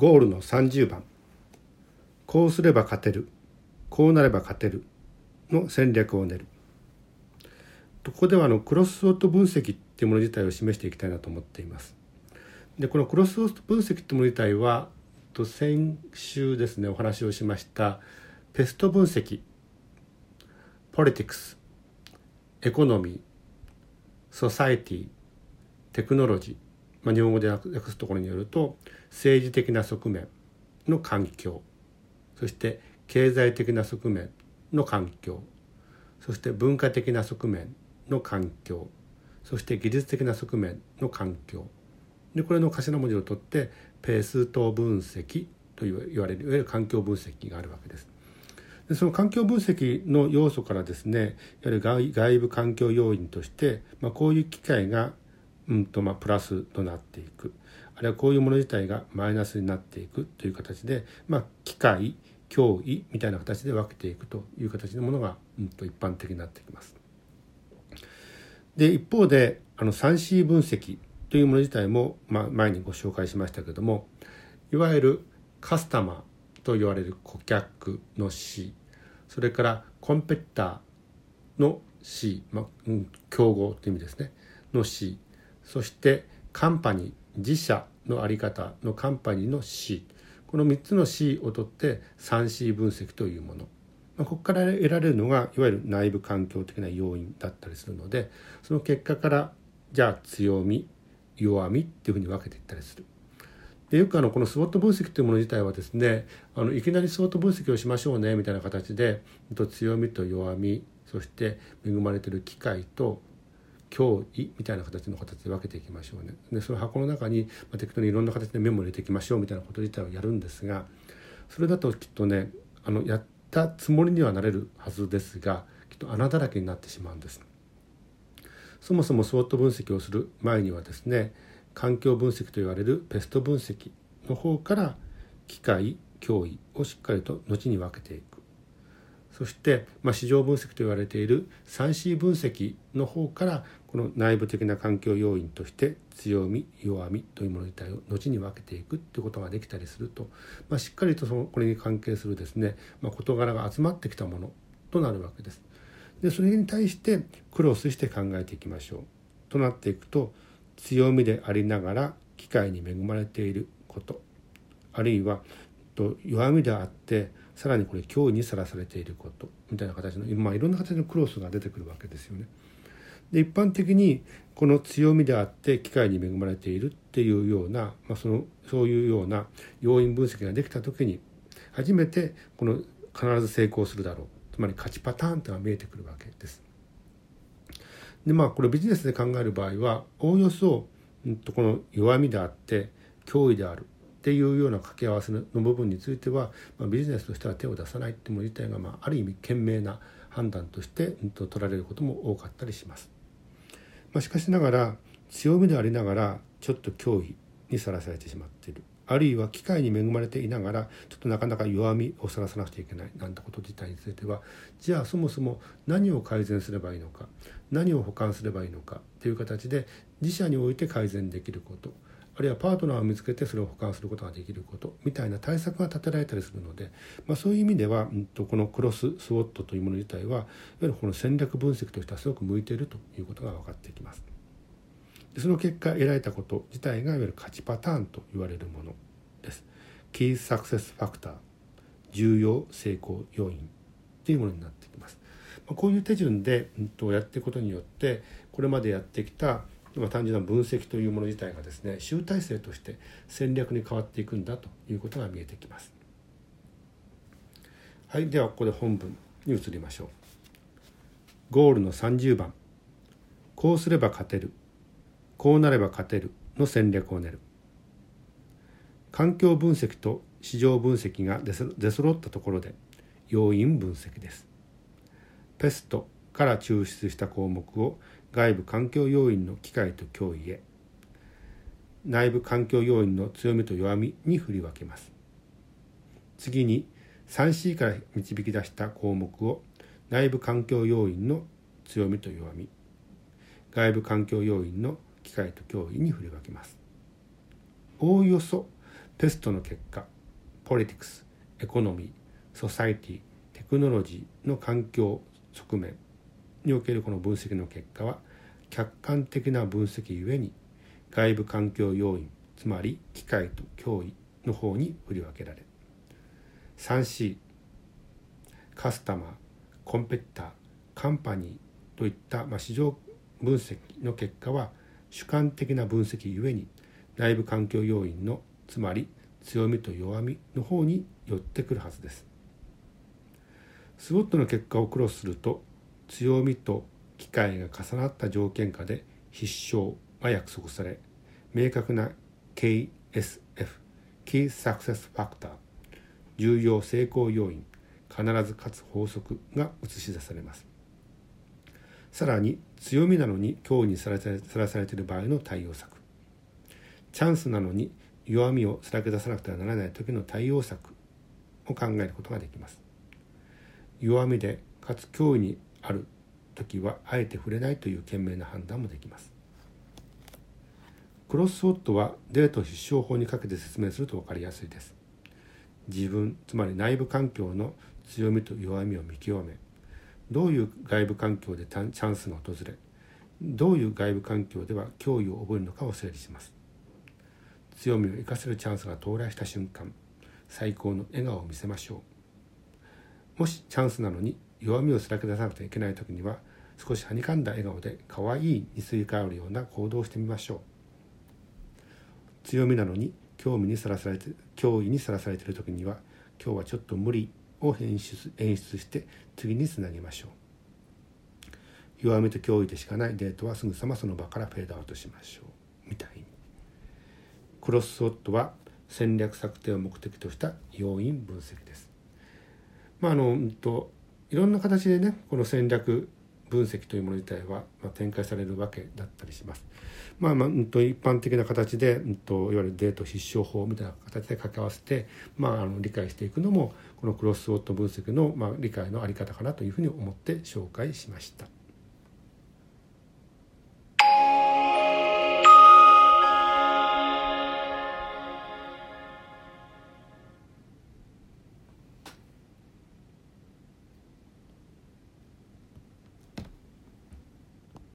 ゴールの30番。こうすれば勝てる。こうなれば勝てるの戦略を練る。ここではあのクロス SWOT 分析っていうもの自体を示していきたいなと思っています。でこのクロス SWOT 分析っていうもの自体はと先週ですねお話をしました PEST 分析。 politics。economy。societyテクノロジー、まあ、日本語で訳すところによると政治的な側面の環境。そして経済的な側面の環境。そして文化的な側面の環境。そして技術的な側面の環境。でこれの頭文字を取ってペースト分析と言われるいわゆる環境分析があるわけです。でその環境分析の要素からですねいわゆる外外部環境要因として、まあ、こういう機会が、うんとまあ、プラスとなっていくあるいはこういうもの自体がマイナスになっていくという形で、まあ、機械脅威みたいな形で分けていくという形のものが、うん、と一般的になってきます。で一方であの 3C 分析というもの自体も、まあ、前にご紹介しましたけどもいわゆるカスタマーと言われる顧客の C それからコンペッターの C、まあうん、競合という意味ですねの C そしてカンパニー自社の在り方のカンパニーの C この3つの C を取って 3C 分析というもの、まあ、ここから得られるのがいわゆる内部環境的な要因だったりするのでその結果からじゃあ強み弱みっていうふうに分けていったりする。でよくあのこのスウォット分析というもの自体はですねあのいきなりスウォット分析をしましょうねみたいな形で強みと弱みそして恵まれてる機会と脅威みたいな形の形で分けていきましょうね。でその箱の中に、まあ、適当にいろんな形でメモ入れていきましょうみたいなこと自体をやるんですがそれだときっとねあのやったつもりにはなれるはずですがきっと穴だらけになってしまうんです。そもそもスウォット分析をする前にはですね環境分析と言われるペスト分析の方から機械脅威をしっかりと後に分けていくそして、まあ、市場分析と言われている 3C 分析の方からこの内部的な環境要因として強み弱みというもの自体を後に分けていくっていうことができたりすると、まあ、しっかりとそのこれに関係するですね、まあ、事柄が集まってきたものとなるわけです。でそれに対してクロスして考えていきましょうとなっていくと強みでありながら機会に恵まれていることあるいは弱みであってさらにこれ脅威にさらされていることみたいな形の、まあ、いろんな形のクロスが出てくるわけですよね。で一般的にこの強みであって機会に恵まれているっていうような、まあ、そのそういうような要因分析ができた時に初めてこの必ず成功するだろうつまり勝ちパターンというのが見えてくるわけです。でまあこれビジネスで考える場合はおおよそ、うん、とこの弱みであって脅威であるっていうような掛け合わせの部分については、まあ、ビジネスとしては手を出さないっていうもの自体が、まあ、ある意味賢明な判断として、うん、と取られることも多かったりします。まあ、しかしながら強みでありながらちょっと脅威にさらされてしまっている。あるいは機会に恵まれていながらちょっとなかなか弱みをさらさなくちゃいけない。なんてこと自体についてはじゃあそもそも何を改善すればいいのか。何を補完すればいいのか。という形で自社において改善できること。あるいはパートナーを見つけてそれを補完することができることみたいな対策が立てられたりするので、まあ、そういう意味では、うん、とこのクロススウォットというもの自体はいわゆるこの戦略分析としてはすごく向いているということが分かってきます。でその結果得られたこと自体がいわゆる勝ちパターンと言われるものです。キーサクセスファクター重要成功要因というものになってきます。こういう手順で、やっていくことによってこれまでやってきたまあ単純な分析というもの自体がですね集大成として戦略に変わっていくんだということが見えてきます。はい、ではここで本文に移りましょう。ゴールの30番。こうすれば勝てる。こうなれば勝てる。の戦略を練る。環境分析と市場分析が出揃ったところで要因分析です。ペストから抽出した項目を外部環境要因の機会と脅威へ。内部環境要因の強みと弱みに振り分けます。次に 3C から導き出した項目を内部環境要因の強みと弱み外部環境要因の機会と脅威に振り分けます。おおよそ PEST の結果 politics economy society technology の環境側面におけるこの分析の結果は客観的な分析ゆえに外部環境要因つまり機会と脅威の方に振り分けられ 3C カスタマーコンペティターカンパニーといった、まあ、市場分析の結果は主観的な分析ゆえに内部環境要因のつまり強みと弱みの方に寄ってくるはずです。スウォットの結果をクロスすると強みと機会が重なった条件下で必勝が約束され明確な KSF Key Success Factor 重要成功要因必ずかつ法則が映し出されます。さらに強みなのに脅威にさらされている場合の対応策。チャンスなのに弱みをさらけ出さなくてはならない時の対応策を考えることができます。弱みでかつ脅威にある時はあえて触れないという賢明な判断もできます。クロスウォットはデート必勝法にかけて説明すると分かりやすいです。自分つまり内部環境の強みと弱みを見極めどういう外部環境でチャンスが訪れどういう外部環境では脅威を覚えるのかを整理します。強みを生かせるチャンスが到来した瞬間最高の笑顔を見せましょう。もしチャンスなのに弱みをさらけ出さなくてはいけない時には少しはにかんだ笑顔で可愛いにすり替わるような行動をしてみましょう。強みなのに興味にさらされて脅威にさらされている時には今日はちょっと無理を演出演出して次につなげましょう。弱みと脅威でしかないデートはすぐさまその場からフェードアウトしましょう。みたいに。クロスウットは戦略策定を目的とした要因分析です。まああの、うんと、いろんな形でねこの戦略分析というもの自体は、まあ、展開されるわけだったりします。まあまあ、うんと、一般的な形で、うんと、いわゆるデート必勝法みたいな形で掛け合わせて、まあ、あの理解していくのもこのクロスウォット分析の、まあ、理解の在り方かなというふうに思って紹介しました。